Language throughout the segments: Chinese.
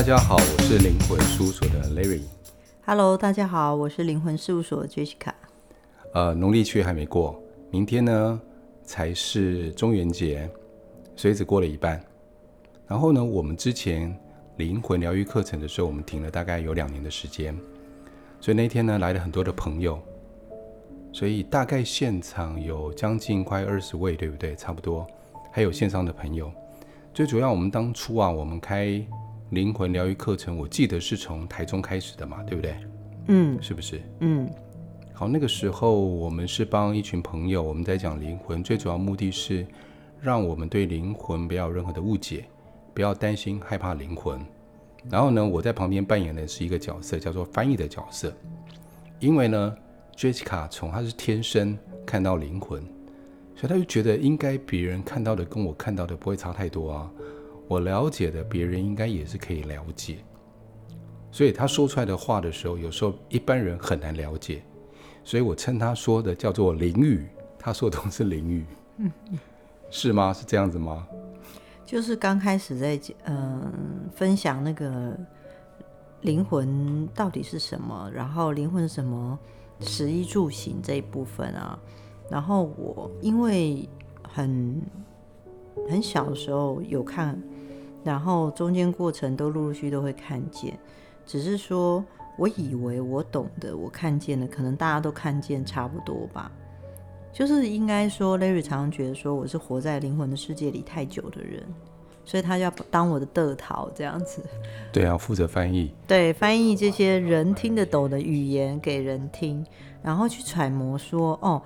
大家好，我是灵魂事务所的 Larry。Hello，大家好，我是灵魂事务所的 Jessica。呃，农历七月还没过，明天呢才是中元节，所以只过了一半。然后呢，我们之前灵魂疗愈课程的时候，我们停了大概有两年的时间，所以那天呢来了很多的朋友，所以大概现场有将近快二十位，对不对？差不多，还有线上的朋友。最主要，我们当初啊，我们开灵魂疗愈课程，我记得是从台中开始的嘛，对不对？嗯，是不是？嗯。好，那个时候我们是帮一群朋友，我们在讲灵魂，最主要目的是让我们对灵魂不要有任何的误解。不要担心害怕灵魂，然后呢，我在旁边扮演的是一个角色，叫做翻译的角色。因为呢，Jessica 从她是天生看到灵魂，所以她就觉得应该别人看到的跟我看到的不会差太多啊。我了解的别人应该也是可以了解，所以他说出来的话的时候，有时候一般人很难了解，所以我称他说的叫做灵语，他说的都是灵语，嗯，是吗？是这样子吗？就是刚开始在嗯、呃、分享那个灵魂到底是什么，然后灵魂什么食衣住行这一部分啊，然后我因为很很小的时候有看，然后中间过程都陆陆续续都会看见，只是说我以为我懂的，我看见的可能大家都看见差不多吧。就是应该说，Larry 常常觉得说我是活在灵魂的世界里太久的人，所以他要当我的得逃这样子。对啊，负责翻译。对，翻译这些人听得懂的语言给人听，然后去揣摩说，哦，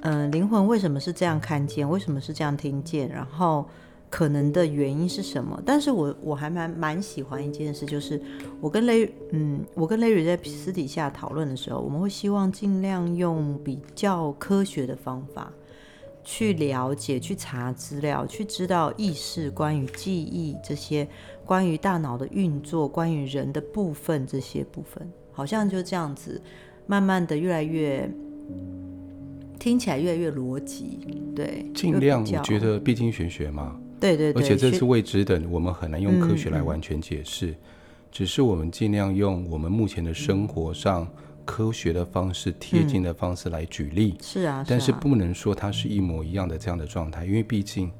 嗯、呃，灵魂为什么是这样看见，为什么是这样听见，然后。可能的原因是什么？但是我我还蛮蛮喜欢一件事，就是我跟雷嗯，我跟 Larry 在私底下讨论的时候，我们会希望尽量用比较科学的方法去了解、去查资料、去知道意识、关于记忆这些、关于大脑的运作、关于人的部分这些部分，好像就这样子，慢慢的越来越听起来越来越逻辑。对，尽量我觉得，毕竟玄学嘛。对对对，而且这是未知的，我们很难用科学来完全解释。只是我们尽量用我们目前的生活上科学的方式、贴近的方式来举例。是啊，但是不能说它是一模一样的这样的状态，因为毕竟，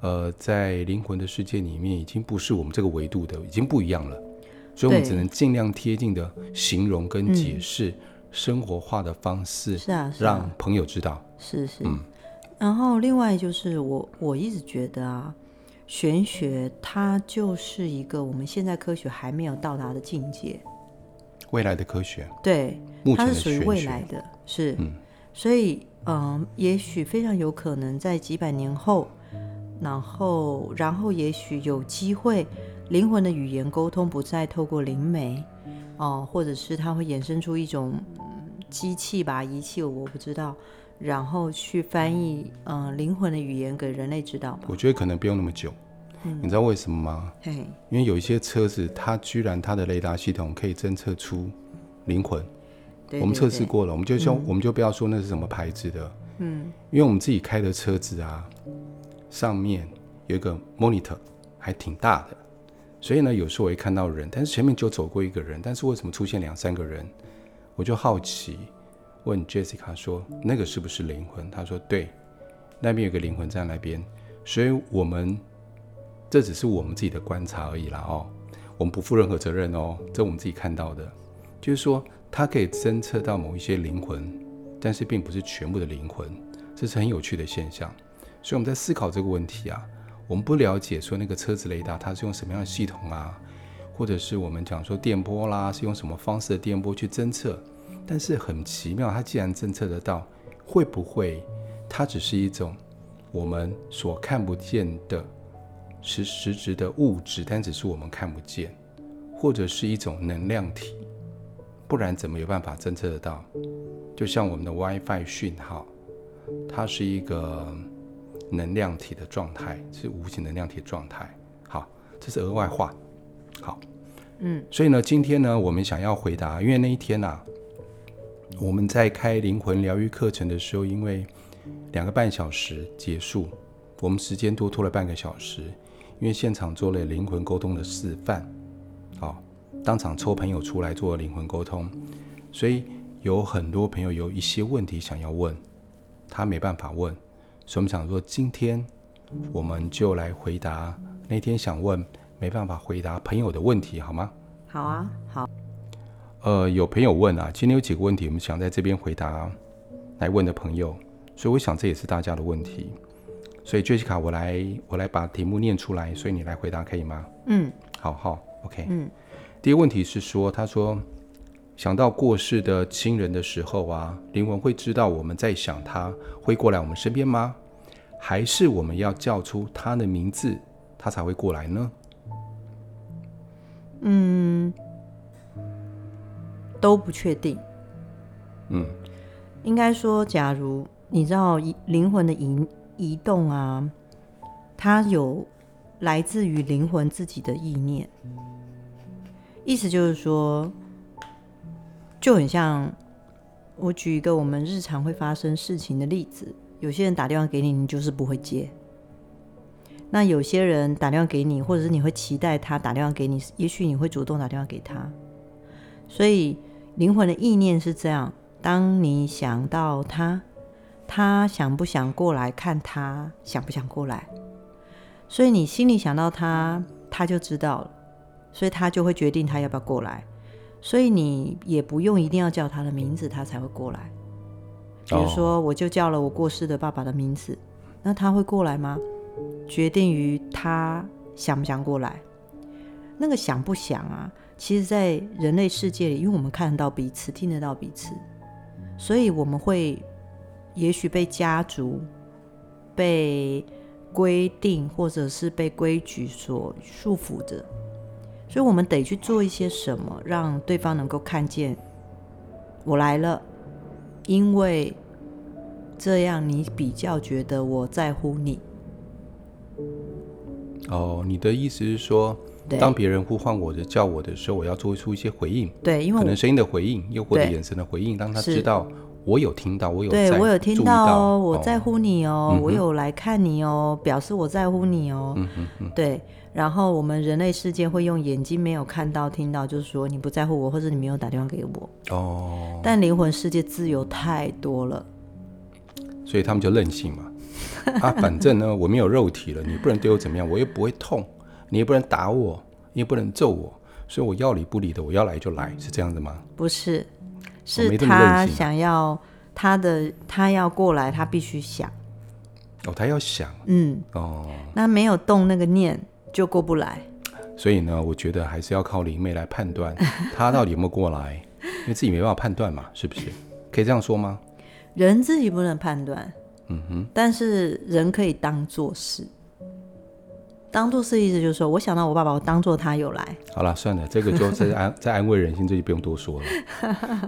呃，在灵魂的世界里面，已经不是我们这个维度的，已经不一样了。所以我们只能尽量贴近的形容跟解释，生活化的方式，是啊，让朋友知道。是是，嗯。然后，另外就是我我一直觉得啊，玄学它就是一个我们现在科学还没有到达的境界，未来的科学，对，它是属于未来的，是，嗯，所以嗯，也许非常有可能在几百年后，然后然后也许有机会，灵魂的语言沟通不再透过灵媒哦，或者是它会衍生出一种机器吧，仪器，我不知道。然后去翻译，嗯、呃，灵魂的语言给人类知道。我觉得可能不用那么久，嗯、你知道为什么吗？嘿因为有一些车子，它居然它的雷达系统可以侦测出灵魂。对对对，我们测试过了，我们就说，嗯、我们就不要说那是什么牌子的，嗯，因为我们自己开的车子啊，上面有一个 monitor，还挺大的，所以呢，有时候我会看到人，但是前面就走过一个人，但是为什么出现两三个人？我就好奇。问 Jessica 说：“那个是不是灵魂？”他说：“对，那边有个灵魂在那边。”所以，我们这只是我们自己的观察而已啦哦，我们不负任何责任哦。这我们自己看到的，就是说，它可以侦测到某一些灵魂，但是并不是全部的灵魂，这是很有趣的现象。所以我们在思考这个问题啊，我们不了解说那个车子雷达它是用什么样的系统啊，或者是我们讲说电波啦，是用什么方式的电波去侦测。但是很奇妙，它既然侦测得到，会不会它只是一种我们所看不见的实实质的物质，但只是我们看不见，或者是一种能量体？不然怎么有办法侦测得到？就像我们的 WiFi 讯号，它是一个能量体的状态，是无形能量体的状态。好，这是额外话。好，嗯，所以呢，今天呢，我们想要回答，因为那一天呢、啊。我们在开灵魂疗愈课程的时候，因为两个半小时结束，我们时间多拖了半个小时，因为现场做了灵魂沟通的示范，好，当场抽朋友出来做灵魂沟通，所以有很多朋友有一些问题想要问，他没办法问，所以我们想说今天我们就来回答那天想问没办法回答朋友的问题，好吗？好啊，好。呃，有朋友问啊，今天有几个问题，我们想在这边回答来问的朋友，所以我想这也是大家的问题。所以 Jessica，我来我来把题目念出来，所以你来回答可以吗？嗯，好好，OK。嗯，第一个问题是说，他说想到过世的亲人的时候啊，灵魂会知道我们在想他，会过来我们身边吗？还是我们要叫出他的名字，他才会过来呢？嗯，都不确定。嗯，应该说，假如你知道灵魂的移。移动啊，它有来自于灵魂自己的意念，意思就是说，就很像我举一个我们日常会发生事情的例子，有些人打电话给你，你就是不会接；那有些人打电话给你，或者是你会期待他打电话给你，也许你会主动打电话给他。所以灵魂的意念是这样：当你想到他。他想不想过来看他？想不想过来？所以你心里想到他，他就知道了，所以他就会决定他要不要过来。所以你也不用一定要叫他的名字，他才会过来。比如说，我就叫了我过世的爸爸的名字，那他会过来吗？决定于他想不想过来。那个想不想啊？其实，在人类世界里，因为我们看得到彼此，听得到彼此，所以我们会。也许被家族、被规定，或者是被规矩所束缚着，所以我们得去做一些什么，让对方能够看见我来了，因为这样你比较觉得我在乎你。哦，你的意思是说，当别人呼唤我的、叫我的时候，我要做出一些回应。对，因为可能声音的回应，又或者眼神的回应，让他知道。我有听到，我有对我有听到哦，我在乎你哦，嗯、我有来看你哦，表示我在乎你哦。嗯嗯嗯、对，然后我们人类世界会用眼睛没有看到、听到，就是说你不在乎我，或者你没有打电话给我。哦。但灵魂世界自由太多了，所以他们就任性嘛。啊，反正呢，我没有肉体了，你不能对我怎么样，我又不会痛，你也不能打我，你也不能揍我，所以我要理不理的，我要来就来，是这样子吗？不是。是他想要他的，他要过来，他必须想。哦，他要想。嗯。哦。那没有动那个念，就过不来。所以呢，我觉得还是要靠灵媒来判断 他到底有没有过来，因为自己没办法判断嘛，是不是？可以这样说吗？人自己不能判断。嗯哼。但是人可以当做是。当做是意思就是说，我想到我爸爸，我当做他有来。好了，算了，这个就 再安再安慰人心，这就不用多说了，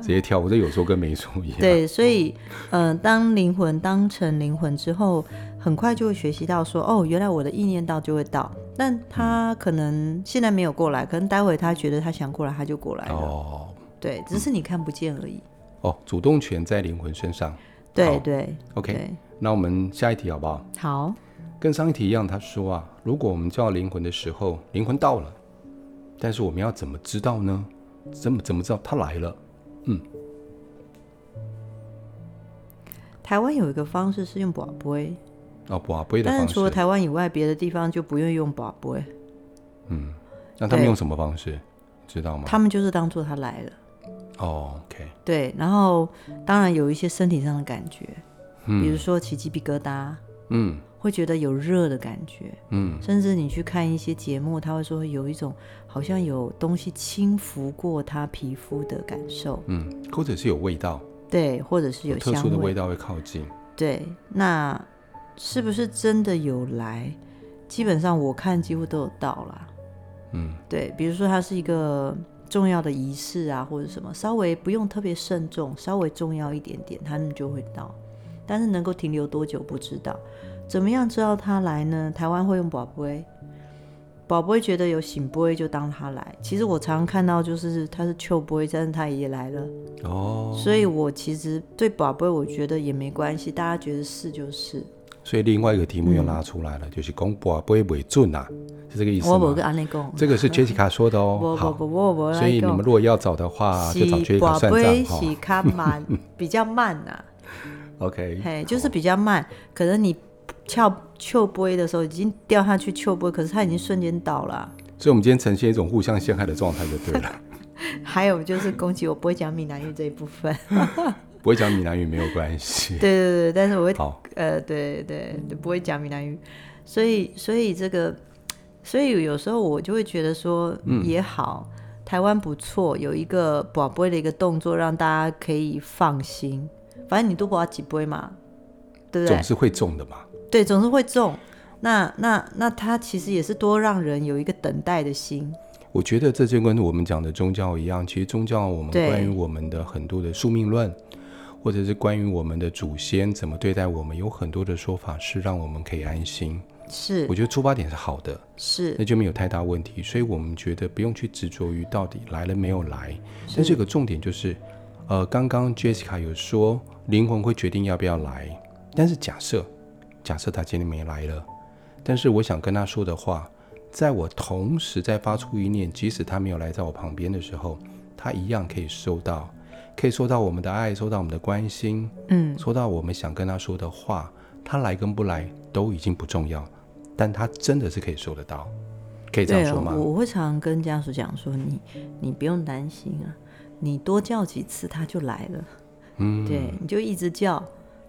直接跳。我这有说跟没说一样。对，所以，嗯、呃，当灵魂当成灵魂之后，很快就会学习到说，哦，原来我的意念到就会到，但他可能现在没有过来，可能待会他觉得他想过来，他就过来了。哦，对，只是你看不见而已。哦，主动权在灵魂身上。对对。OK，对那我们下一题好不好？好。跟上一题一样，他说啊，如果我们叫灵魂的时候，灵魂到了，但是我们要怎么知道呢？怎么怎么知道他来了？嗯，台湾有一个方式是用跋杯哦，跋杯的方式。但是除了台湾以外，别的地方就不愿意用跋杯。嗯，那他们用什么方式？知道吗？他们就是当做他来了。哦，OK。对，然后当然有一些身体上的感觉，嗯，比如说起鸡皮疙瘩，嗯。会觉得有热的感觉，嗯，甚至你去看一些节目，他会说有一种好像有东西轻拂过他皮肤的感受，嗯，或者是有味道，对，或者是有特殊的味。道会靠近，对，那是不是真的有来？基本上我看几乎都有到啦，嗯，对，比如说它是一个重要的仪式啊，或者什么，稍微不用特别慎重，稍微重要一点点，他们就会到，但是能够停留多久不知道。怎么样知道他来呢？台湾会用宝贝，宝贝觉得有醒杯就当他来。其实我常常看到就是他是秋杯，但是他也来了。哦，所以我其实对宝贝我觉得也没关系，大家觉得是就是。所以另外一个题目又拉出来了，嗯、就是讲宝贝为准啊，是这个意思吗？我不跟这个是 Jessica 说的哦。好，所以你们如果要找的话，就找 Jessica 算账哈。比较慢呐。OK，嘿，就是比较慢，可能你翘秋杯的时候已经掉下去秋杯，可是它已经瞬间倒了。所以，我们今天呈现一种互相陷害的状态就对了。还有就是攻击我不会讲闽南语这一部分。不会讲闽南语没有关系。对对对，但是我会，呃，对对对，不会讲闽南语，所以所以这个，所以有时候我就会觉得说，也好，嗯、台湾不错，有一个保杯的一个动作，让大家可以放心。反正你都不要几杯嘛，对不对？总是会中的嘛。对，总是会中。那那那他其实也是多让人有一个等待的心。我觉得这就跟我们讲的宗教一样，其实宗教我们关于我们的很多的宿命论，或者是关于我们的祖先怎么对待我们，有很多的说法是让我们可以安心。是，我觉得出发点是好的，是，那就没有太大问题。所以我们觉得不用去执着于到底来了没有来。但是有个重点就是，呃，刚刚 Jessica 有说灵魂会决定要不要来，但是假设假设他今天没来了。但是我想跟他说的话，在我同时在发出一念，即使他没有来在我旁边的时候，他一样可以收到，可以收到我们的爱，收到我们的关心，嗯，收到我们想跟他说的话。他来跟不来都已经不重要，但他真的是可以收得到，可以这样说吗？我我会常常跟家属讲说，你你不用担心啊，你多叫几次他就来了，嗯，对，你就一直叫。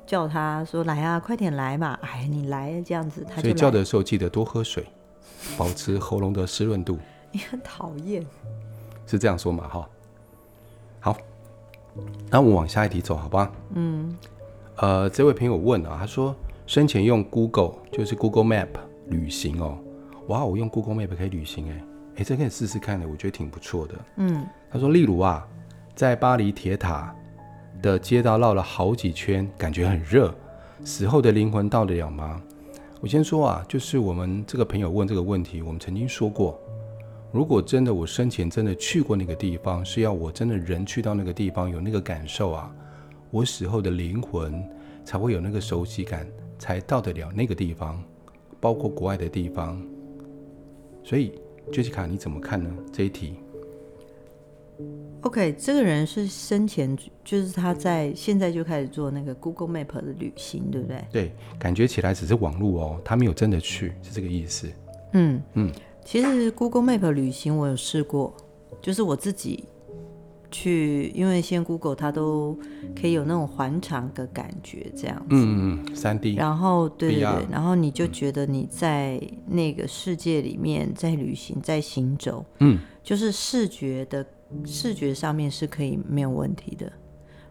叫他说来啊，快点来嘛！哎，你来这样子，他就。所以叫的时候记得多喝水，保持喉咙的湿润度。你很讨厌，是这样说嘛？哈，好，那我们往下一题走，好吧？嗯，呃，这位朋友问啊，他说生前用 Google 就是 Google Map 旅行哦，哇，我用 Google Map 可以旅行哎，哎，这可以试试看的，我觉得挺不错的。嗯，他说，例如啊，在巴黎铁塔。的街道绕了好几圈，感觉很热。死后的灵魂到得了吗？我先说啊，就是我们这个朋友问这个问题，我们曾经说过，如果真的我生前真的去过那个地方，是要我真的人去到那个地方有那个感受啊，我死后的灵魂才会有那个熟悉感，才到得了那个地方，包括国外的地方。所以，Jessica，你怎么看呢？这一题？OK，这个人是生前就是他在现在就开始做那个 Google Map 的旅行，对不对？对，感觉起来只是网路哦，他没有真的去，是这个意思。嗯嗯，其实 Google Map 旅行我有试过，就是我自己去，因为现在 Google 它都可以有那种环场的感觉，这样子。嗯嗯，三 D。然后对对对然后你就觉得你在那个世界里面在旅行，在行走。嗯，就是视觉的。视觉上面是可以没有问题的，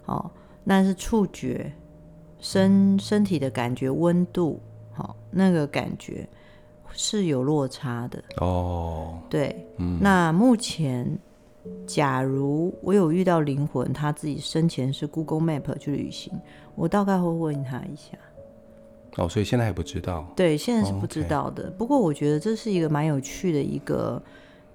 哦，但是触觉、身身体的感觉、温度，好、哦，那个感觉是有落差的哦。对，嗯，那目前，假如我有遇到灵魂，他自己生前是 Google Map 去旅行，我大概会问他一下。哦，所以现在还不知道。对，现在是不知道的。哦 okay、不过我觉得这是一个蛮有趣的一个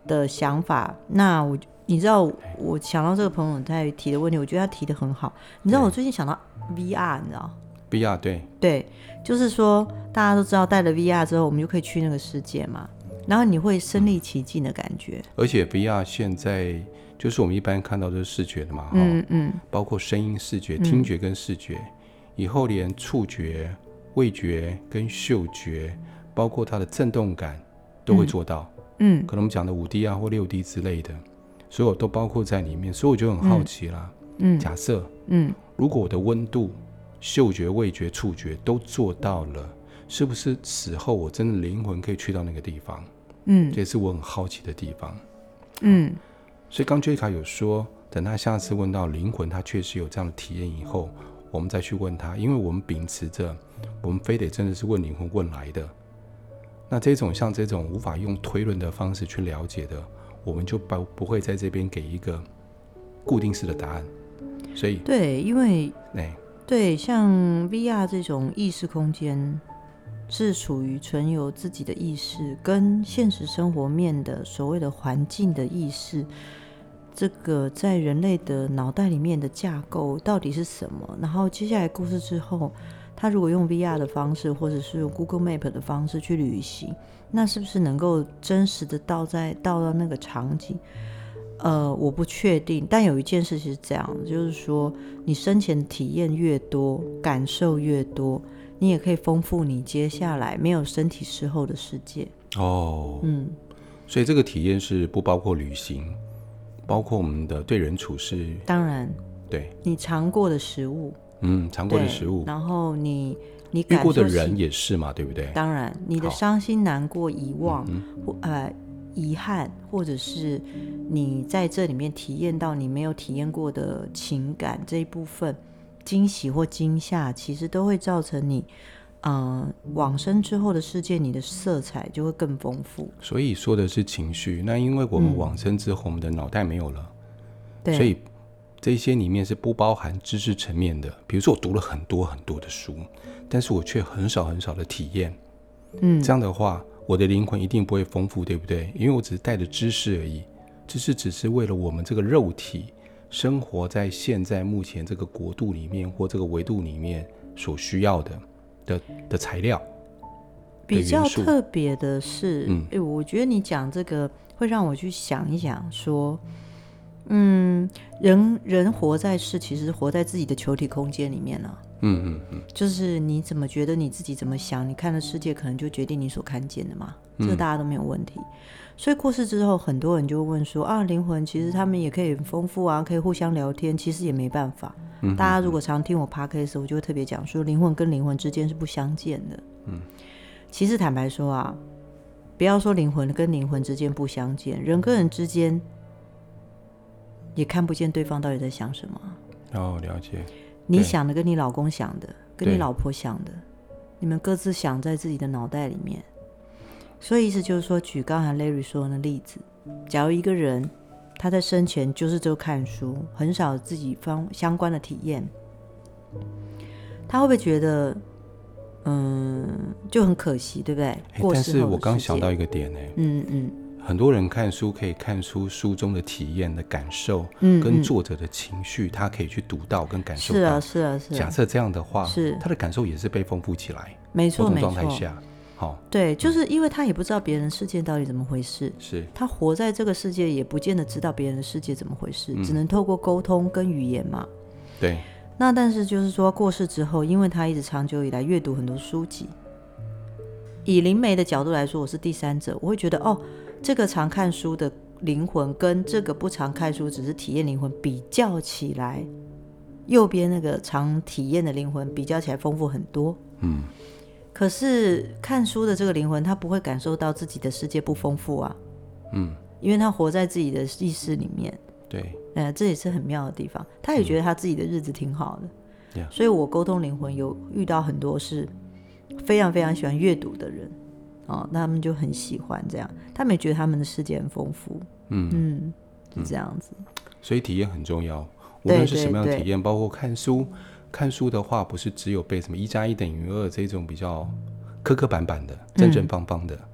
的想法。那我。你知道我想到这个朋友在提的问题，我觉得他提的很好。你知道我最近想到 VR，你知道？VR 对对，就是说大家都知道戴了 VR 之后，我们就可以去那个世界嘛，然后你会身临其境的感觉。而且 VR 现在就是我们一般看到的是视觉的嘛，嗯嗯，包括声音、视觉、听觉跟视觉，嗯、以后连触觉、味觉跟嗅觉，包括它的震动感都会做到。嗯，可能我们讲的五 D 啊或六 D 之类的。所有都包括在里面，所以我就很好奇啦。嗯，假设，嗯，如果我的温度、嗅觉、味觉、触觉都做到了，是不是死后我真的灵魂可以去到那个地方？嗯，这也是我很好奇的地方。嗯，所以刚 Jessica 有说，等他下次问到灵魂，他确实有这样的体验以后，我们再去问他，因为我们秉持着，我们非得真的是问灵魂问来的。那这种像这种无法用推论的方式去了解的。我们就不不会在这边给一个固定式的答案，所以对，因为哎，对，像 VR 这种意识空间是属于存有自己的意识，跟现实生活面的所谓的环境的意识，这个在人类的脑袋里面的架构到底是什么？然后接下来故事之后。他如果用 VR 的方式，或者是用 Google Map 的方式去旅行，那是不是能够真实的到在到到那个场景？呃，我不确定。但有一件事情是这样，就是说你生前体验越多，感受越多，你也可以丰富你接下来没有身体时候的世界。哦，嗯，所以这个体验是不包括旅行，包括我们的对人处事。当然，对你尝过的食物。嗯，尝过的食物，然后你你遇过的人也是嘛，对不对？当然，你的伤心、难过、遗忘或呃遗憾，或者是你在这里面体验到你没有体验过的情感这一部分，惊喜或惊吓，其实都会造成你呃往生之后的世界，你的色彩就会更丰富。所以说的是情绪，那因为我们往生之后，嗯、我们的脑袋没有了，对，所以。这些里面是不包含知识层面的，比如说我读了很多很多的书，但是我却很少很少的体验。嗯，这样的话，我的灵魂一定不会丰富，对不对？因为我只是带着知识而已，知识只是为了我们这个肉体生活在现在目前这个国度里面或这个维度里面所需要的的的材料。比较特别的是，嗯，哎，我觉得你讲这个会让我去想一想，说。嗯，人人活在世，其实活在自己的球体空间里面呢。嗯嗯嗯，就是你怎么觉得你自己怎么想，你看的世界可能就决定你所看见的嘛。这个大家都没有问题。所以过世之后，很多人就会问说啊，灵魂其实他们也可以很丰富啊，可以互相聊天。其实也没办法。大家如果常听我 podcast，我就会特别讲说，灵魂跟灵魂之间是不相见的。嗯，其实坦白说啊，不要说灵魂跟灵魂之间不相见，人跟人之间。也看不见对方到底在想什么。哦，了解。你想的跟你老公想的，跟你老婆想的，你们各自想在自己的脑袋里面。所以意思就是说，举刚才 Larry 说的例子，假如一个人他在生前就是就看书，很少自己方相关的体验，他会不会觉得，嗯，就很可惜，对不对？但是我刚想到一个点呢。嗯嗯。很多人看书可以看出书中的体验的感受，嗯，跟作者的情绪，他可以去读到跟感受到。是啊，是啊，是啊。假设这样的话，是他的感受也是被丰富起来。没错，没错。状态下，好，对，就是因为他也不知道别人世界到底怎么回事，是他活在这个世界也不见得知道别人的世界怎么回事，只能透过沟通跟语言嘛。对。那但是就是说过世之后，因为他一直长久以来阅读很多书籍，以灵媒的角度来说，我是第三者，我会觉得哦。这个常看书的灵魂跟这个不常看书只是体验灵魂比较起来，右边那个常体验的灵魂比较起来丰富很多。嗯，可是看书的这个灵魂他不会感受到自己的世界不丰富啊。嗯，因为他活在自己的意识里面。对，呃，这也是很妙的地方。他也觉得他自己的日子挺好的。嗯，所以我沟通灵魂有遇到很多是非常非常喜欢阅读的人。哦，那他们就很喜欢这样，他们也觉得他们的世界很丰富，嗯嗯，是这样子。所以体验很重要，无论是什么样的体验，包括看书。看书的话，不是只有背什么一加一等于二这种比较磕磕绊绊的、正正方方的，嗯、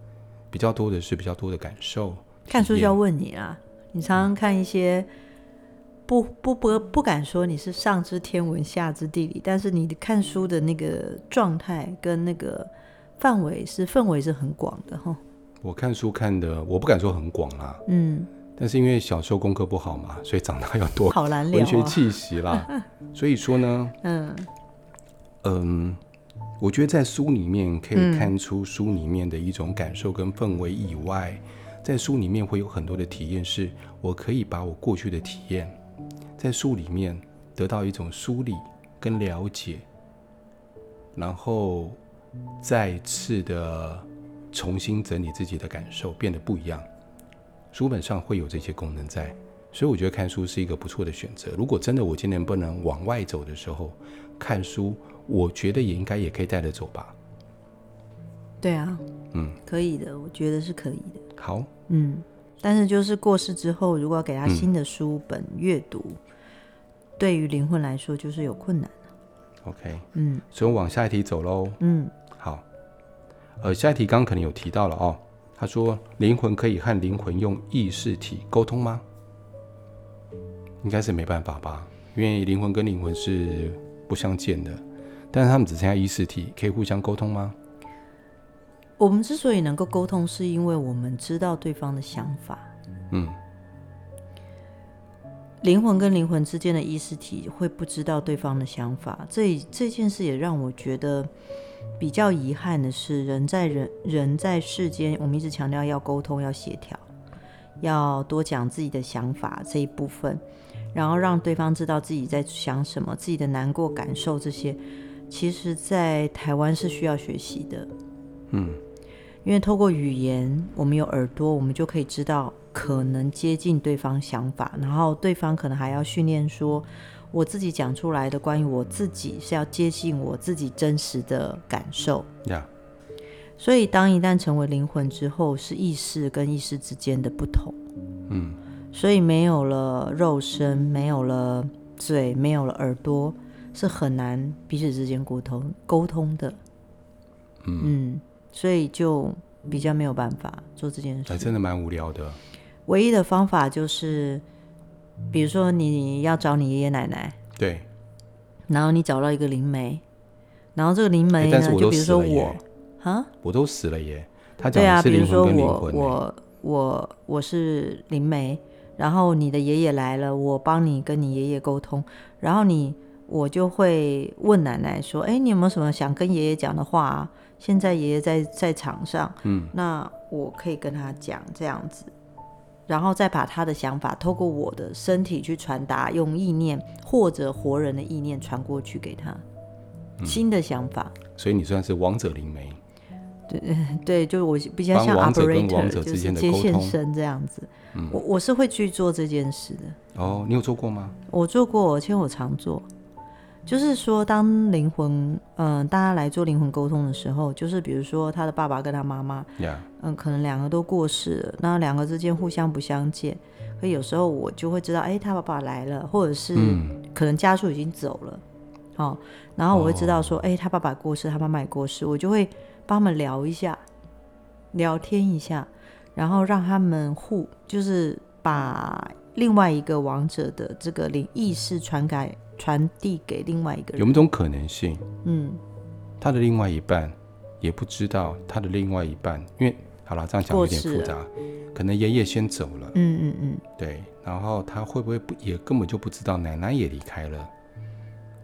比较多的是比较多的感受。看书就要问你啊，你常常看一些不不不不敢说你是上知天文下知地理，但是你看书的那个状态跟那个。范围是氛围是很广的哈。我看书看的，我不敢说很广啦。嗯。但是因为小时候功课不好嘛，所以长大要多好难聊文学气息啦。所以说呢，嗯嗯，我觉得在书里面可以看出书里面的一种感受跟氛围以外，嗯、在书里面会有很多的体验，是我可以把我过去的体验，在书里面得到一种梳理跟了解，然后。再次的重新整理自己的感受，变得不一样。书本上会有这些功能在，所以我觉得看书是一个不错的选择。如果真的我今年不能往外走的时候，看书，我觉得也应该也可以带着走吧。对啊，嗯，可以的，我觉得是可以的。好，嗯，但是就是过世之后，如果要给他新的书本阅读，嗯、对于灵魂来说就是有困难。OK，嗯，所以我往下一题走喽。嗯。好，呃，下一题刚刚可能有提到了哦。他说，灵魂可以和灵魂用意识体沟通吗？应该是没办法吧，因为灵魂跟灵魂是不相见的。但是他们只剩下意识体，可以互相沟通吗？我们之所以能够沟通，是因为我们知道对方的想法。嗯，灵魂跟灵魂之间的意识体会不知道对方的想法，这这件事也让我觉得比较遗憾的是，人在人人在世间，我们一直强调要沟通、要协调、要多讲自己的想法这一部分，然后让对方知道自己在想什么、自己的难过感受这些，其实，在台湾是需要学习的。嗯，因为透过语言，我们有耳朵，我们就可以知道。可能接近对方想法，然后对方可能还要训练说，我自己讲出来的关于我自己是要接近我自己真实的感受。Yeah. 所以当一旦成为灵魂之后，是意识跟意识之间的不同。嗯，所以没有了肉身，没有了嘴，没有了耳朵，是很难彼此之间沟通沟通的。嗯，嗯，所以就比较没有办法做这件事。还真的蛮无聊的。唯一的方法就是，比如说你要找你爷爷奶奶，对，然后你找到一个灵媒，然后这个灵媒呢，欸、就比如说我，啊，我都死了耶。他对啊，比如说我我我我我是灵媒，然后你的爷爷来了，我帮你跟你爷爷沟通，然后你我就会问奶奶说，哎，你有没有什么想跟爷爷讲的话啊？现在爷爷在在场上，嗯，那我可以跟他讲这样子。然后再把他的想法透过我的身体去传达，用意念或者活人的意念传过去给他，嗯、新的想法。所以你算是王者灵媒。对 对，就是我比较像 operator，就是接线生这样子。嗯、我我是会去做这件事的。哦，你有做过吗？我做过，而且我常做。就是说，当灵魂，嗯、呃，大家来做灵魂沟通的时候，就是比如说他的爸爸跟他妈妈，嗯可能两个都过世了，那两个之间互相不相见，可有时候我就会知道，哎，他爸爸来了，或者是可能家属已经走了，哦，然后我会知道说，哎、oh.，他爸爸过世，他妈妈也过世，我就会帮他们聊一下，聊天一下，然后让他们互，就是把另外一个亡者的这个灵意识传给。传递给另外一个人，有没有种可能性？嗯，他的另外一半也不知道他的另外一半，因为好了，这样讲有点复杂。可能爷爷先走了，嗯嗯嗯，对，然后他会不会不也根本就不知道奶奶也离开了？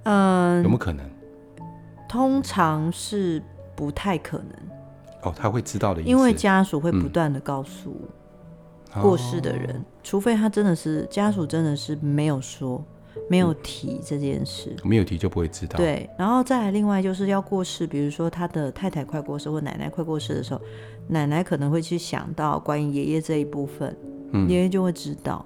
嗯，有没有可能？通常是不太可能。哦，他会知道的因为家属会不断的告诉过世的人，嗯，除非他真的是家属真的是没有说。没有提这件事，没有提就不会知道。对，然后再来另外就是要过世，比如说他的太太快过世或奶奶快过世的时候，奶奶可能会去想到关于爷爷这一部分，嗯、爷爷就会知道。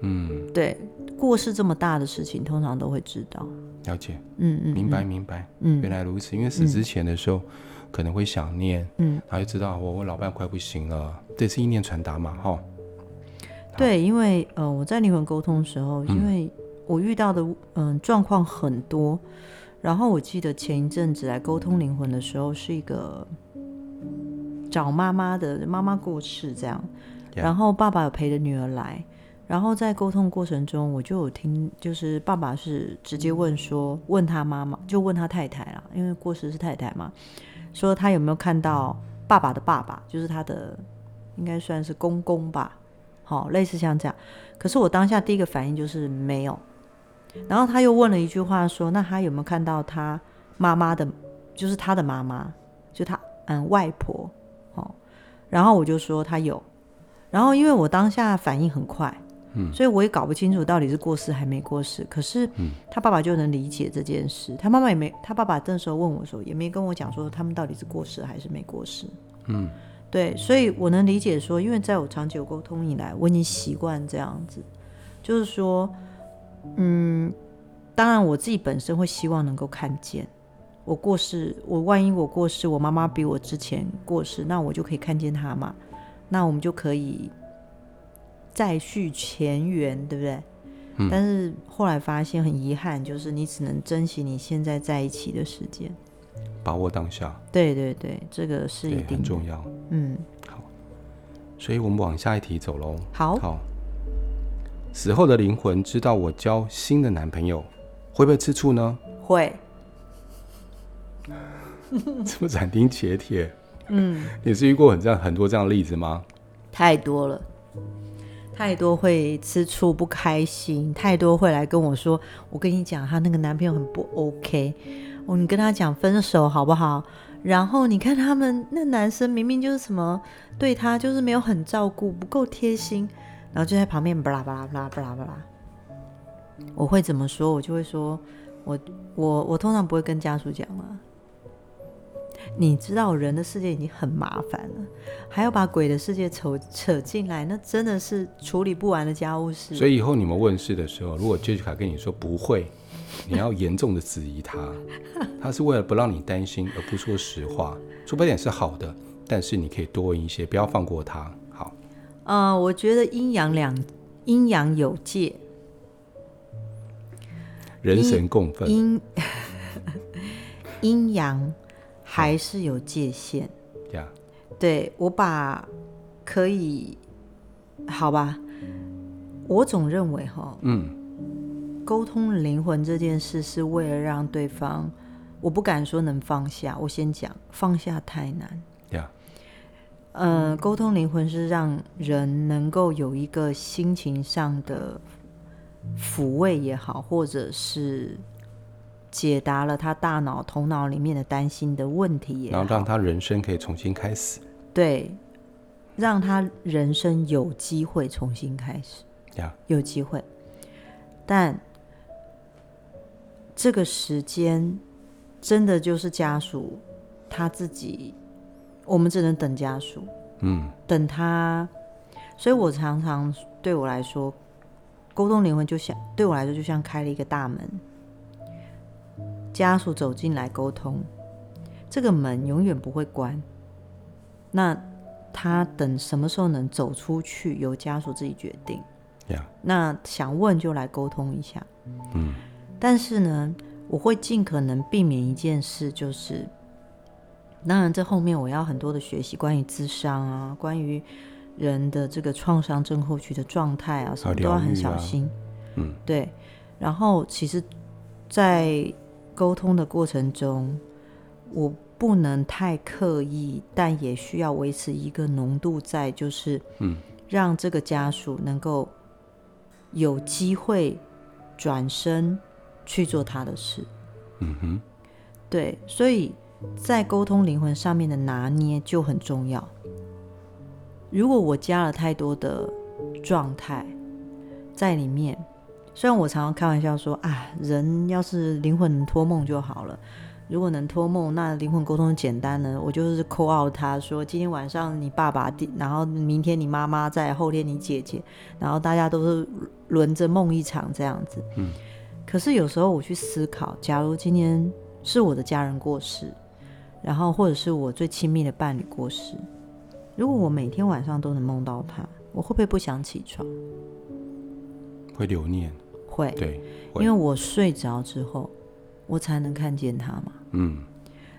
嗯，对，过世这么大的事情，通常都会知道。了解，嗯嗯，明白明白，嗯，原来如此。因为死之前的时候、嗯、可能会想念，嗯，然后就知道我我老伴快不行了，这是意念传达嘛，哈。对，因为呃我在灵魂沟通的时候，因为、嗯我遇到的嗯状况很多，然后我记得前一阵子来沟通灵魂的时候，是一个找妈妈的妈妈过世这样.然后爸爸有陪着女儿来，然后在沟通过程中，我就有听，就是爸爸是直接问说，问他妈妈，就问他太太啦，因为过世是太太嘛，说他有没有看到爸爸的爸爸，就是他的应该算是公公吧，好，类似像这样，可是我当下第一个反应就是没有。然后他又问了一句话，说：“那他有没有看到他妈妈的，就是他的妈妈，就他嗯外婆，哦。”然后我就说他有。然后因为我当下反应很快，嗯，所以我也搞不清楚到底是过世还没过世。可是他爸爸就能理解这件事，他妈妈也没，他爸爸那时候问我说，也没跟我讲说他们到底是过世还是没过世。嗯，对，所以我能理解说，因为在我长久沟通以来，我已经习惯这样子，就是说。嗯，当然，我自己本身会希望能够看见我过世。我万一我过世，我妈妈比我之前过世，那我就可以看见她嘛。那我们就可以再续前缘，对不对？嗯。但是后来发现很遗憾，就是你只能珍惜你现在在一起的时间，把握当下。对对对，这个是一定很重要。嗯，好，所以我们往下一题走喽。好。好。死后的灵魂知道我交新的男朋友，会不会吃醋呢？会。这么斩钉截铁。嗯，你是遇过很这样很多这样的例子吗？太多了，太多会吃醋不开心，太多会来跟我说，我跟你讲，她那个男朋友很不 OK，哦，你跟他讲分手好不好？然后你看他们那男生明明就是什么，对他就是没有很照顾，不够贴心，然后就在旁边巴拉巴拉巴拉巴拉巴拉。我会怎么说？我就会说，我我我通常不会跟家属讲嘛。你知道人的世界已经很麻烦了，还要把鬼的世界扯扯进来，那真的是处理不完的家务事。所以以后你们问事的时候，如果 Jessica 跟你说不会，你要严重的质疑他，他是为了不让你担心而不说实话。出发点是好的，但是你可以多问一些，不要放过他。好，呃，我觉得阴阳两阴阳有界，人神共愤，阴阴阳。还是有界限，对，我把可以，好吧，我总认为哈，嗯，沟通灵魂这件事是为了让对方，我不敢说能放下，我先讲放下太难，呃，沟通灵魂是让人能够有一个心情上的抚慰也好，或者是。解答了他大脑、头脑里面的担心的问题也好，然后让他人生可以重新开始。对，让他人生有机会重新开始。有机会。但这个时间真的就是家属他自己，我们只能等家属。嗯，等他。所以我常常对我来说，沟通灵魂就像对我来说就像开了一个大门。家属走进来沟通，这个门永远不会关。那他等什么时候能走出去，由家属自己决定。那想问就来沟通一下。嗯。但是呢，我会尽可能避免一件事，就是当然这后面我要很多的学习，关于智商啊，关于人的这个创伤症候群的状态啊，什么都要很小心。啊、嗯，对。然后其实，在沟通的过程中，我不能太刻意，但也需要维持一个浓度在，就是，嗯，让这个家属能够有机会转身去做他的事。嗯哼，对，所以在沟通灵魂上面的拿捏就很重要。如果我加了太多的状态在里面。虽然我常常开玩笑说啊，人要是灵魂能托梦就好了。如果能托梦，那灵魂沟通简单呢。我就是 call out 他说，今天晚上你爸爸，然后明天你妈妈在，后天你姐姐，然后大家都是轮着梦一场这样子。嗯。可是有时候我去思考，假如今天是我的家人过世，然后或者是我最亲密的伴侣过世，如果我每天晚上都能梦到他，我会不会不想起床？会留念。会，对，因为我睡着之后，我才能看见他嘛。嗯，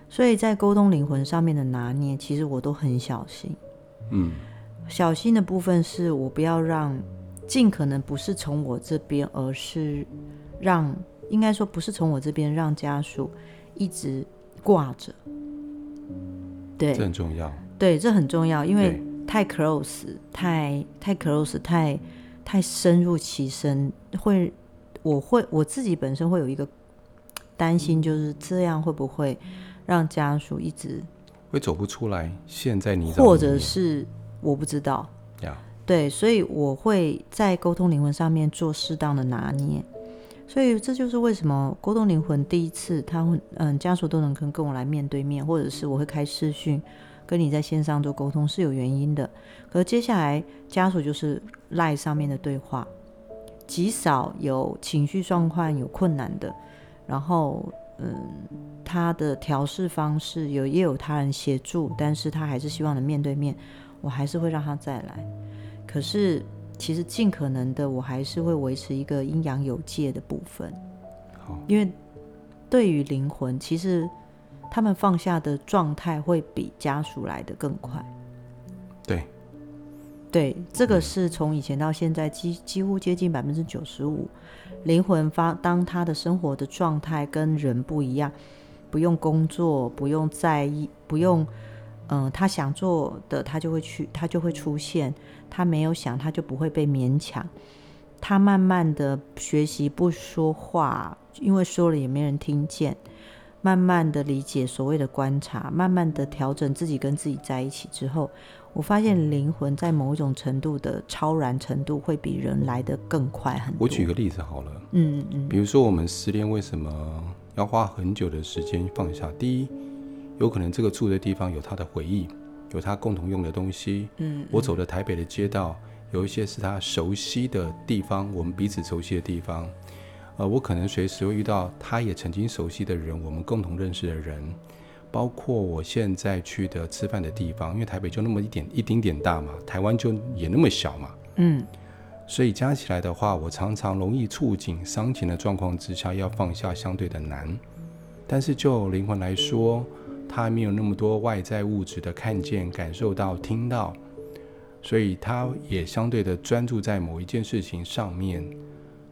所以在沟通灵魂上面的拿捏，其实我都很小心。嗯，小心的部分是我不要让，尽可能不是从我这边，而是让，应该说不是从我这边让家属一直挂着。对，这很重要。对，这很重要，因为太 close，太太 close，太太深入其身会。我会我自己本身会有一个担心，就是这样会不会让家属一直会走不出来？现在你或者是我不知道，yeah. 对，所以我会在沟通灵魂上面做适当的拿捏。所以这就是为什么沟通灵魂第一次他会嗯家属都能跟跟我来面对面，或者是我会开视讯跟你在线上做沟通是有原因的。可是接下来家属就是赖上面的对话。极少有情绪状况有困难的，然后嗯，他的调试方式有也有他人协助，但是他还是希望能面对面，我还是会让他再来。可是其实尽可能的，我还是会维持一个阴阳有界的部分，因为对于灵魂，其实他们放下的状态会比家属来的更快。对。对，这个是从以前到现在几几乎接近百分之九十五，灵魂发当他的生活的状态跟人不一样，不用工作，不用在意，不用，嗯、呃，他想做的他就会去，他就会出现。他没有想，他就不会被勉强。他慢慢的学习不说话，因为说了也没人听见。慢慢的理解所谓的观察，慢慢的调整自己跟自己在一起之后，我发现灵魂在某一种程度的超然程度会比人来得更快很多。我举个例子好了，嗯嗯，比如说我们失恋为什么要花很久的时间放下？第一，有可能这个住的地方有他的回忆，有他共同用的东西。嗯，我走的台北的街道，有一些是他熟悉的地方，我们彼此熟悉的地方。呃，我可能随时会遇到他也曾经熟悉的人，我们共同认识的人，包括我现在去的吃饭的地方，因为台北就那么一点一丁点大嘛，台湾就也那么小嘛，嗯，所以加起来的话，我常常容易触景伤情的状况之下，要放下相对的难。但是就灵魂来说，他还没有那么多外在物质的看见、感受到、听到，所以他也相对的专注在某一件事情上面，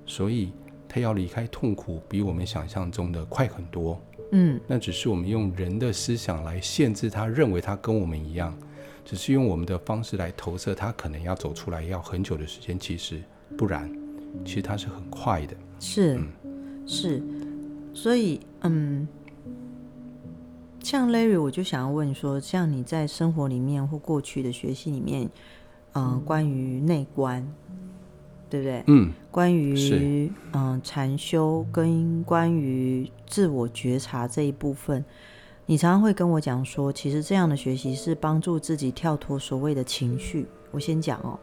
所以。他要离开痛苦，比我们想象中的快很多。嗯，那只是我们用人的思想来限制他，认为他跟我们一样，只是用我们的方式来投射他，可能要走出来要很久的时间。其实不然，其实他是很快的。是，嗯、是，所以嗯，像 Larry，我就想要问说，像你在生活里面或过去的学习里面，嗯、呃，关于内观。对不对？嗯，关于嗯禅修跟关于自我觉察这一部分，你常常会跟我讲说，其实这样的学习是帮助自己跳脱所谓的情绪。我先讲哦，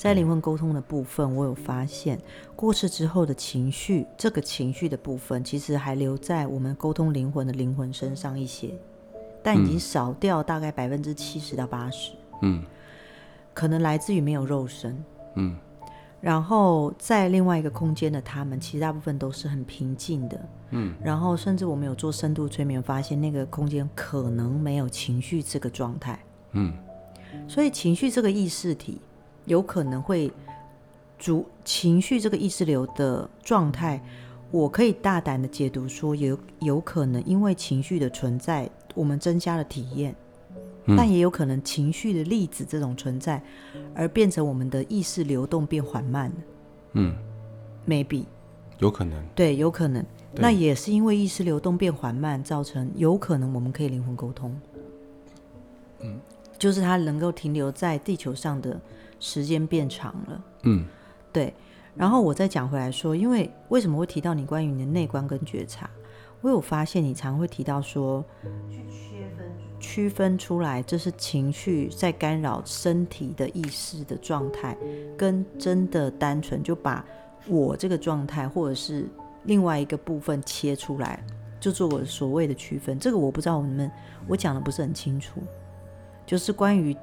在灵魂沟通的部分，我有发现过世之后的情绪，这个情绪的部分其实还留在我们沟通灵魂的灵魂身上一些，但已经少掉大概百分之七十到八十。嗯，可能来自于没有肉身。嗯。然后在另外一个空间的他们，其实大部分都是很平静的，嗯。然后甚至我们有做深度催眠，发现那个空间可能没有情绪这个状态，嗯。所以情绪这个意识体有可能会主情绪这个意识流的状态，我可以大胆的解读说，有有可能因为情绪的存在，我们增加了体验。但也有可能情绪的粒子这种存在，而变成我们的意识流动变缓慢了。嗯，maybe 有可能。对，有可能。那也是因为意识流动变缓慢，造成有可能我们可以灵魂沟通。嗯，就是它能够停留在地球上的时间变长了。嗯，对。然后我再讲回来说，因为为什么会提到你关于你的内观跟觉察？我有发现你常会提到说。去区分出来，这是情绪在干扰身体的意识的状态，跟真的单纯就把我这个状态或者是另外一个部分切出来，就做我所谓的区分。这个我不知道我们我讲的不是很清楚。就是关于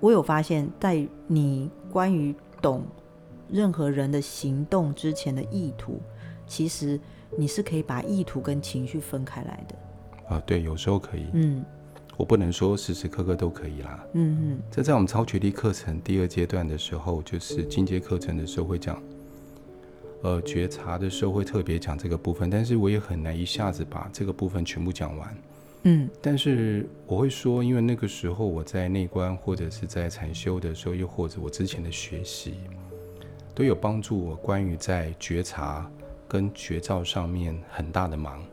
我有发现，在你关于懂任何人的行动之前的意图，其实你是可以把意图跟情绪分开来的。啊，对，有时候可以。嗯。我不能说时时刻刻都可以啦。嗯嗯，这在我们超觉力课程第二阶段的时候，就是进阶课程的时候会讲，呃，觉察的时候会特别讲这个部分，但是我也很难一下子把这个部分全部讲完。嗯，但是我会说，因为那个时候我在内观或者是在禅修的时候，又或者我之前的学习，都有帮助我关于在觉察跟觉照上面很大的忙。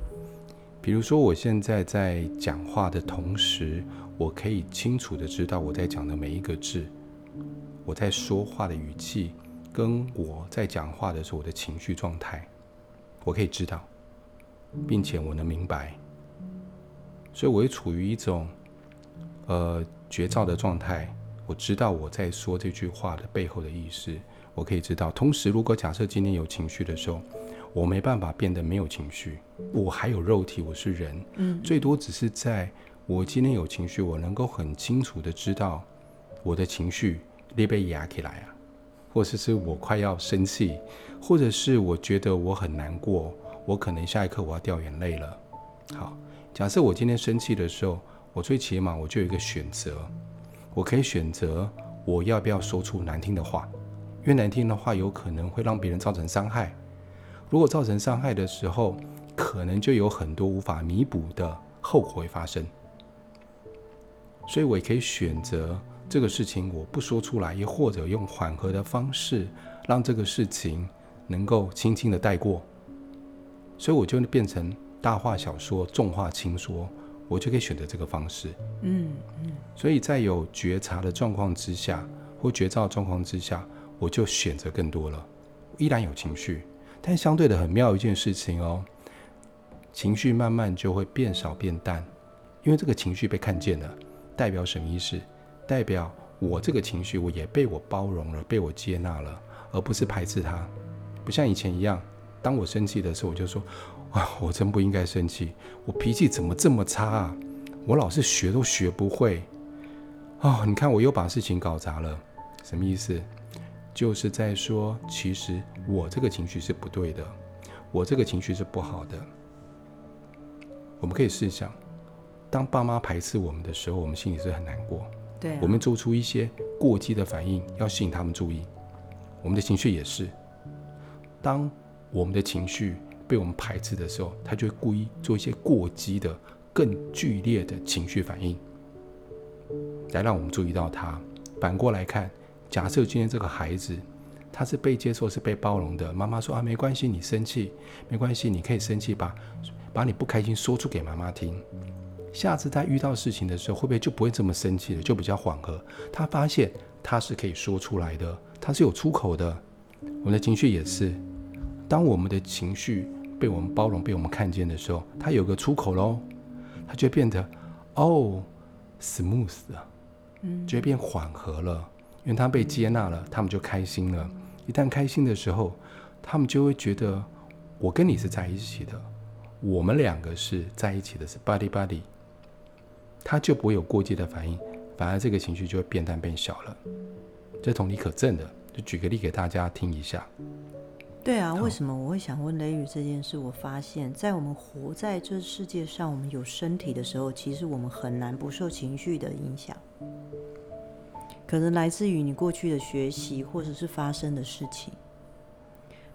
比如说，我现在在讲话的同时，我可以清楚地知道我在讲的每一个字，我在说话的语气，跟我在讲话的时候我的情绪状态，我可以知道，并且我能明白，所以我会处于一种呃绝照的状态。我知道我在说这句话的背后的意思，我可以知道。同时，如果假设今天有情绪的时候，我没办法变得没有情绪，我还有肉体，我是人，嗯，最多只是在我今天有情绪，我能够很清楚的知道我的情绪你被压起来啊，或者是我快要生气，或者是我觉得我很难过，我可能下一刻我要掉眼泪了。好，假设我今天生气的时候，我最起码我就有一个选择，我可以选择我要不要说出难听的话，因为难听的话有可能会让别人造成伤害。如果造成伤害的时候，可能就有很多无法弥补的后果会发生。所以我也可以选择这个事情我不说出来，也或者用缓和的方式让这个事情能够轻轻的带过。所以我就变成大话小说，重话轻说，我就可以选择这个方式。嗯嗯。所以在有觉察的状况之下，或觉照状况之下，我就选择更多了。依然有情绪，但相对的很妙一件事情哦，情绪慢慢就会变少变淡，因为这个情绪被看见了，代表什么意思？代表我这个情绪我也被我包容了，被我接纳了，而不是排斥它。不像以前一样，当我生气的时候，我就说：哇，我真不应该生气，我脾气怎么这么差啊？我老是学都学不会。哦，你看我又把事情搞砸了，什么意思？就是在说，其实我这个情绪是不对的，我这个情绪是不好的。我们可以试想，当爸妈排斥我们的时候，我们心里是很难过。对啊。我们做出一些过激的反应，要吸引他们注意。我们的情绪也是，当我们的情绪被我们排斥的时候，他就会故意做一些过激的、更剧烈的情绪反应，来让我们注意到他。反过来看。假设今天这个孩子，他是被接受、是被包容的。妈妈说啊，没关系，你生气没关系，你可以生气吧，把你不开心说出给妈妈听。下次他遇到事情的时候，会不会就不会这么生气了？就比较缓和。他发现他是可以说出来的，他是有出口的。我们的情绪也是，当我们的情绪被我们包容、被我们看见的时候，它有个出口喽，它就会变得哦，smooth 啊，嗯，就会变缓和了。因为它被接纳了，他们就开心了。一旦开心的时候，他们就会觉得我跟你是在一起的，我们两个是在一起的，是 buddy buddy。他就不会有过激的反应，反而这个情绪就会变淡变小了。这同理可证的，就举个例给大家听一下。对啊，为什么我会想问雷雨这件事？我发现，在我们活在这世界上，我们有身体的时候，其实我们很难不受情绪的影响。可能来自于你过去的学习，或者是发生的事情。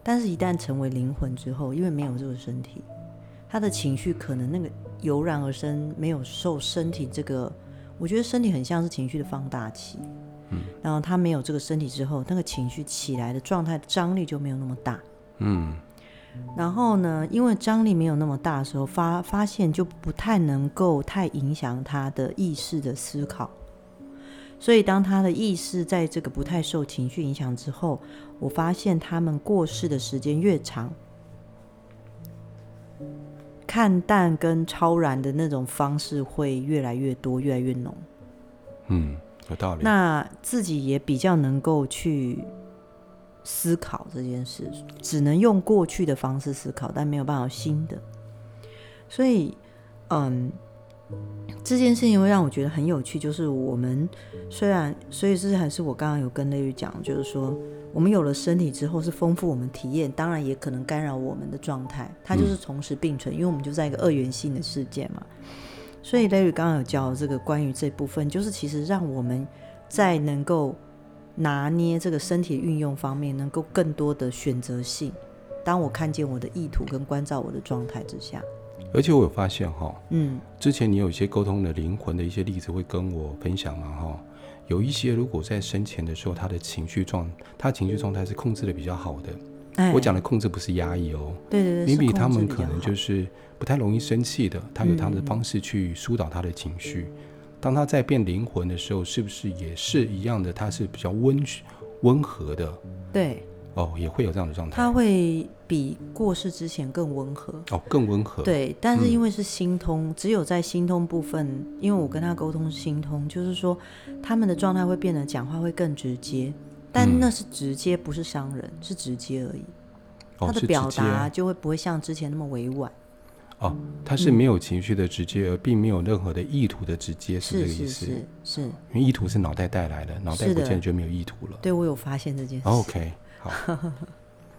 但是，一旦成为灵魂之后，因为没有这个身体，他的情绪可能那个油然而生，没有受身体这个。我觉得身体很像是情绪的放大器。嗯。然后他没有这个身体之后，那个情绪起来的状态张力就没有那么大。嗯。然后呢，因为张力没有那么大的时候，发发现就不太能够太影响他的意识的思考。所以，当他的意识在这个不太受情绪影响之后，我发现他们过世的时间越长，看淡跟超然的那种方式会越来越多，越来越浓。嗯，有道理。那自己也比较能够去思考这件事，只能用过去的方式思考，但没有办法新的。所以，嗯。这件事情会让我觉得很有趣，就是我们虽然，所以这还是我刚刚有跟雷雨讲，就是说我们有了身体之后是丰富我们体验，当然也可能干扰我们的状态，它就是同时并存，因为我们就在一个二元性的世界嘛。所以雷雨刚刚有教这个关于这部分，就是其实让我们在能够拿捏这个身体运用方面，能够更多的选择性。当我看见我的意图跟关照我的状态之下。而且我有发现哈，嗯，之前你有一些沟通的灵魂的一些例子会跟我分享嘛哈，有一些如果在生前的时候，他的情绪状，他情绪状态是控制的比较好的。哎，我讲的控制不是压抑哦，对对对，因为他们可能就是不太容易生气的，他有他的方式去疏导他的情绪。当他在变灵魂的时候，是不是也是一样的？他是比较温温和的，对。哦，也会有这样的状态。他会比过世之前更温和。哦，更温和。对，但是因为是心通，嗯、只有在心通部分，因为我跟他沟通是心通，就是说他们的状态会变得讲话会更直接，但那是直接，不是伤人，是直接而已。哦、他的表达就会不会像之前那么委婉。哦，他是没有情绪的直接，而并没有任何的意图的直接，是这个意思。是是，因为意图是脑袋带来的，脑袋不见就没有意图了。对，我有发现这件事。OK。好，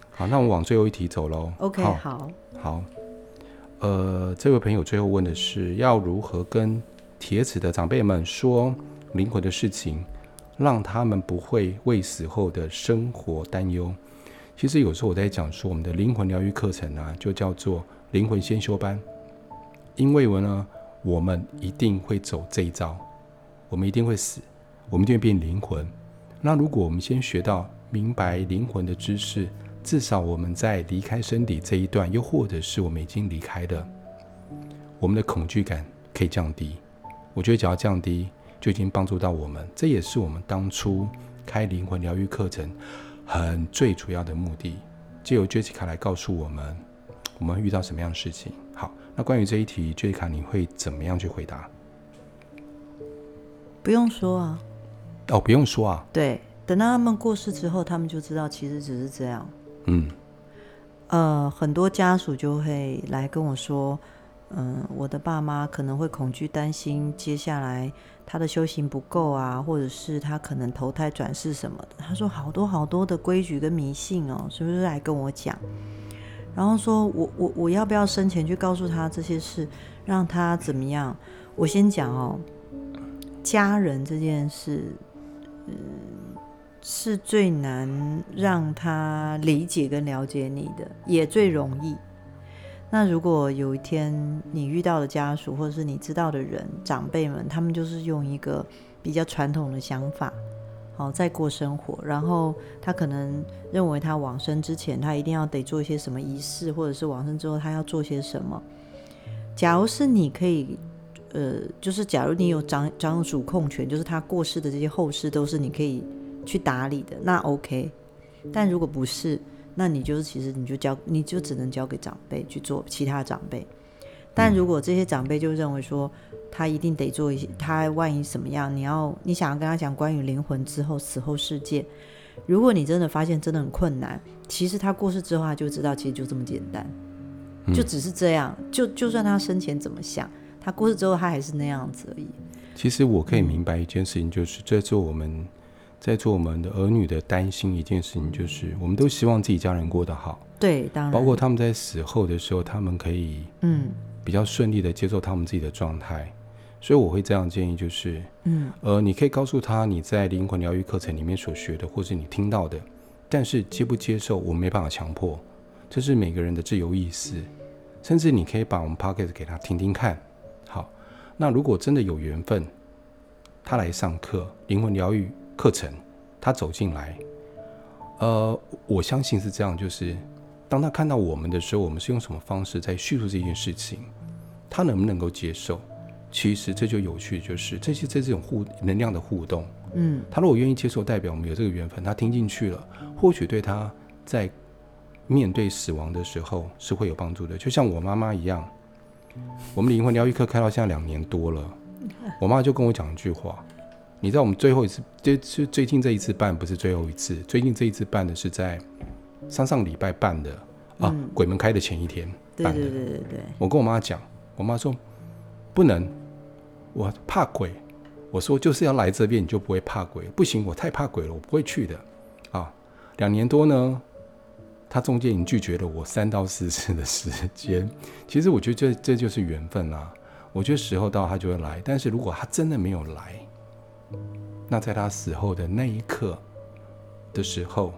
好，那我们往最后一题走喽。OK，好，好，好，呃，这位朋友最后问的是，要如何跟铁齿的长辈们说灵魂的事情，让他们不会为死后的生活担忧？其实有时候我在讲说，我们的灵魂疗愈课程啊，就叫做灵魂先修班，因为我呢，我们一定会走这一招，我们一定会死，我们就会变灵魂。那如果我们先学到明白灵魂的知识，至少我们在离开身体这一段，又或者是我们已经离开的，我们的恐惧感可以降低。我觉得只要降低，就已经帮助到我们。这也是我们当初开灵魂疗愈课程很最主要的目的，借由 Jessica 来告诉我们，我们遇到什么样的事情。好，那关于这一题，Jessica 你会怎么样去回答？不用说啊。哦，不用说啊。对，等到他们过世之后，他们就知道其实只是这样。嗯。呃，很多家属就会来跟我说。嗯，我的爸妈可能会恐惧、担心接下来他的修行不够啊，或者是他可能投胎转世什么的。他说好多好多的规矩跟迷信哦，是不是来跟我讲？然后说我我我要不要生前去告诉他这些事，让他怎么样？我先讲哦，家人这件事，嗯，是最难让他理解跟了解你的，也最容易。那如果有一天你遇到的家属，或者是你知道的人、长辈们，他们就是用一个比较传统的想法，好在过生活，然后他可能认为他往生之前，他一定要得做一些什么仪式，或者是往生之后他要做些什么。假如是你可以，呃，就是假如你有掌掌有主控权，就是他过世的这些后事都是你可以去打理的，那 OK。但如果不是，那你就是其实你就交你就只能交给长辈去做其他长辈，但如果这些长辈就认为说他一定得做一些，他万一怎么样，你要你想要跟他讲关于灵魂之后死后世界，如果你真的发现真的很困难，其实他过世之后他就知道其实就这么简单，就只是这样，就就算他生前怎么想，他过世之后他还是那样子而已。其实我可以明白一件事情，就是这做我们。在做我们的儿女的担心一件事情，就是我们都希望自己家人过得好。对，当然。包括他们在死后的时候，他们可以嗯比较顺利的接受他们自己的状态。嗯。所以我会这样建议，就是嗯呃，你可以告诉他你在灵魂疗愈课程里面所学的，或是你听到的，但是接不接受，我没办法强迫，这是每个人的自由意识。甚至你可以把我们 Podcast 给他听听看。好，那如果真的有缘分，他来上课灵魂疗愈。课程，他走进来，呃，我相信是这样，就是当他看到我们的时候，我们是用什么方式在叙述这件事情，他能不能够接受？其实这就有趣，就是这些这这种互能量的互动，嗯，他如果愿意接受，代表我们有这个缘分，他听进去了，或许对他在面对死亡的时候是会有帮助的。就像我妈妈一样，我们灵魂疗愈课开到现在两年多了，我妈就跟我讲一句话。你知道我们最后一次，就是最近这一次办不是最后一次，最近这一次办的是在上上礼拜办的啊，嗯、鬼门开的前一天办的。对对对对对。我跟我妈讲，我妈说不能，我怕鬼。我说就是要来这边，你就不会怕鬼。不行，我太怕鬼了，我不会去的。啊，两年多呢，他中间已经拒绝了我三到四次的时间。其实我觉得这这就是缘分啦、啊。我觉得时候到他就会来，但是如果他真的没有来。那在他死后的那一刻的时候，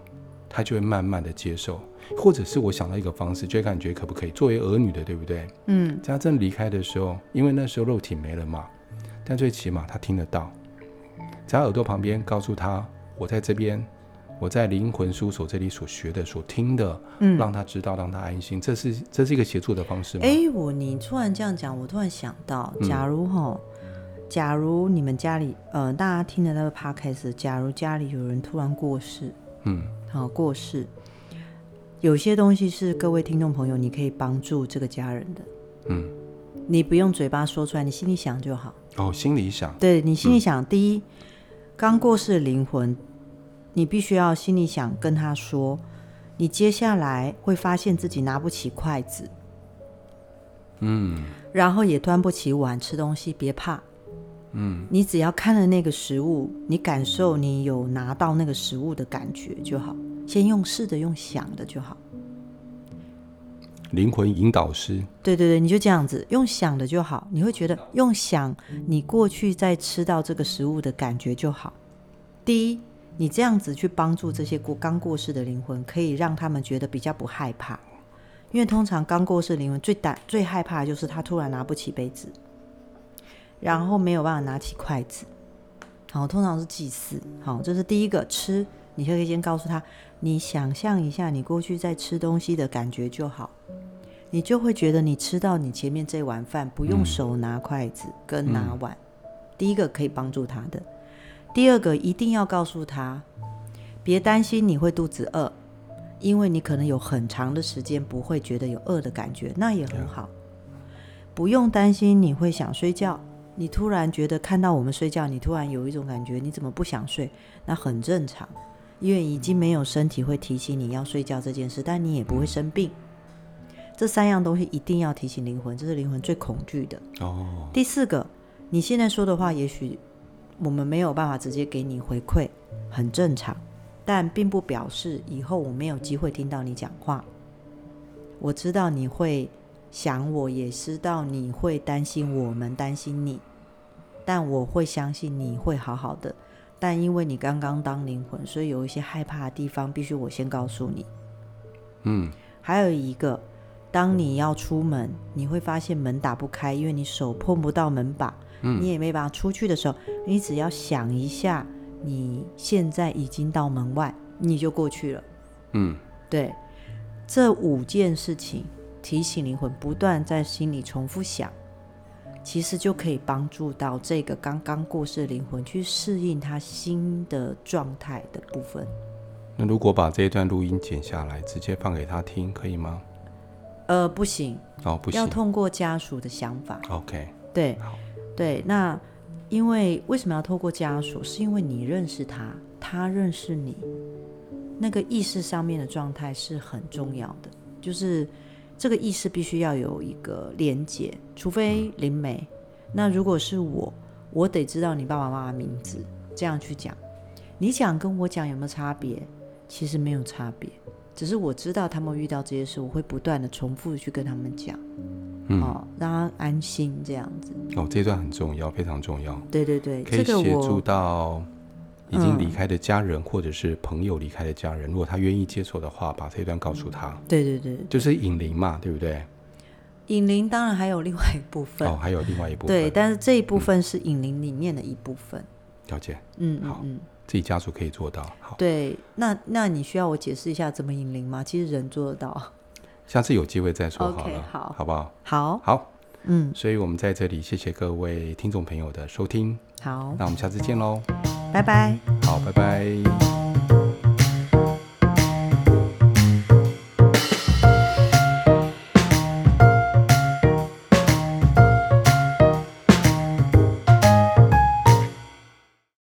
他就会慢慢的接受，或者是我想到一个方式，就感觉可不可以作为儿女的，对不对？嗯，在他真离开的时候，因为那时候肉体没了嘛，但最起码他听得到，在他耳朵旁边告诉他，我在这边，我在灵魂书所这里所学的、所听的，嗯，让他知道，让他安心，这是这是一个协助的方式吗？哎，我你突然这样讲，我突然想到，假如哈。嗯假如你们家里，呃，大家听的那个 podcast，假如家里有人突然过世，嗯，好过世，有些东西是各位听众朋友，你可以帮助这个家人的，嗯，你不用嘴巴说出来，你心里想就好。哦，心里想，对，你心里想，嗯，第一，刚过世的灵魂，你必须要心里想跟他说，你接下来会发现自己拿不起筷子，嗯，然后也端不起碗吃东西，别怕。嗯，你只要看了那个食物，你感受你有拿到那个食物的感觉就好。先用试的，用想的就好。灵魂引导师。对对对，你就这样子用想的就好。你会觉得用想你过去在吃到这个食物的感觉就好。第一，你这样子去帮助这些过刚过世的灵魂，可以让他们觉得比较不害怕。因为通常刚过世灵魂最胆最害怕的就是他突然拿不起杯子，然后没有办法拿起筷子。好，通常是祭祀。好，这是第一个吃，你可以先告诉他，你想象一下你过去在吃东西的感觉就好，你就会觉得你吃到你前面这碗饭不用手拿筷子跟拿碗。嗯、第一个可以帮助他的，第二个一定要告诉他，别担心你会肚子饿。因为你可能有很长的时间不会觉得有饿的感觉，那也很好。不用担心你会想睡觉，你突然觉得看到我们睡觉，你突然有一种感觉，你怎么不想睡？那很正常，因为已经没有身体会提醒你要睡觉这件事，但你也不会生病。这三样东西一定要提醒灵魂，这是灵魂最恐惧的。哦。第四个，你现在说的话，也许我们没有办法直接给你回馈，很正常。但并不表示以后我没有机会听到你讲话。我知道你会想我，也知道你会担心我们担心你，但我会相信你会好好的。但因为你刚刚当灵魂，所以有一些害怕的地方，必须我先告诉你。嗯，还有一个，当你要出门，你会发现门打不开，因为你手碰不到门把，嗯，你也没办法出去的时候，你只要想一下。你现在已经到门外，你就过去了。嗯，对，这五件事情提醒灵魂不断在心里重复想，其实就可以帮助到这个刚刚过世的灵魂去适应他新的状态的部分。那如果把这一段录音剪下来，直接放给他听，可以吗？呃，不行。哦，不行。要通过家属的想法。OK。对，对，那。因为为什么要透过家属？是因为你认识他，他认识你，那个意识上面的状态是很重要的。就是这个意识必须要有一个连接，除非灵媒。那如果是我，我得知道你爸爸妈妈名字，这样去讲。你讲跟我讲有没有差别？其实没有差别，只是我知道他们遇到这些事，我会不断的重复的去跟他们讲。嗯、哦，让他安心这样子。哦，这段很重要，非常重要。对对对，可以协助到已经离开的家人，嗯、或者是朋友离开的家人，如果他愿意接受的话，把这一段告诉他。对对对，就是引灵嘛，对不对？引灵当然还有另外一部分。哦，还有另外一部分。对，但是这一部分是引灵里面的一部分。了解。嗯，好，嗯，自己家属可以做到。好。对，那那你需要我解释一下怎么引灵吗？其实人做得到。下次有机会再说好了，okay, 好，好不好？好，好，嗯，所以我们在这里谢谢各位听众朋友的收听，好，那我们下次见喽，拜拜，好，拜拜。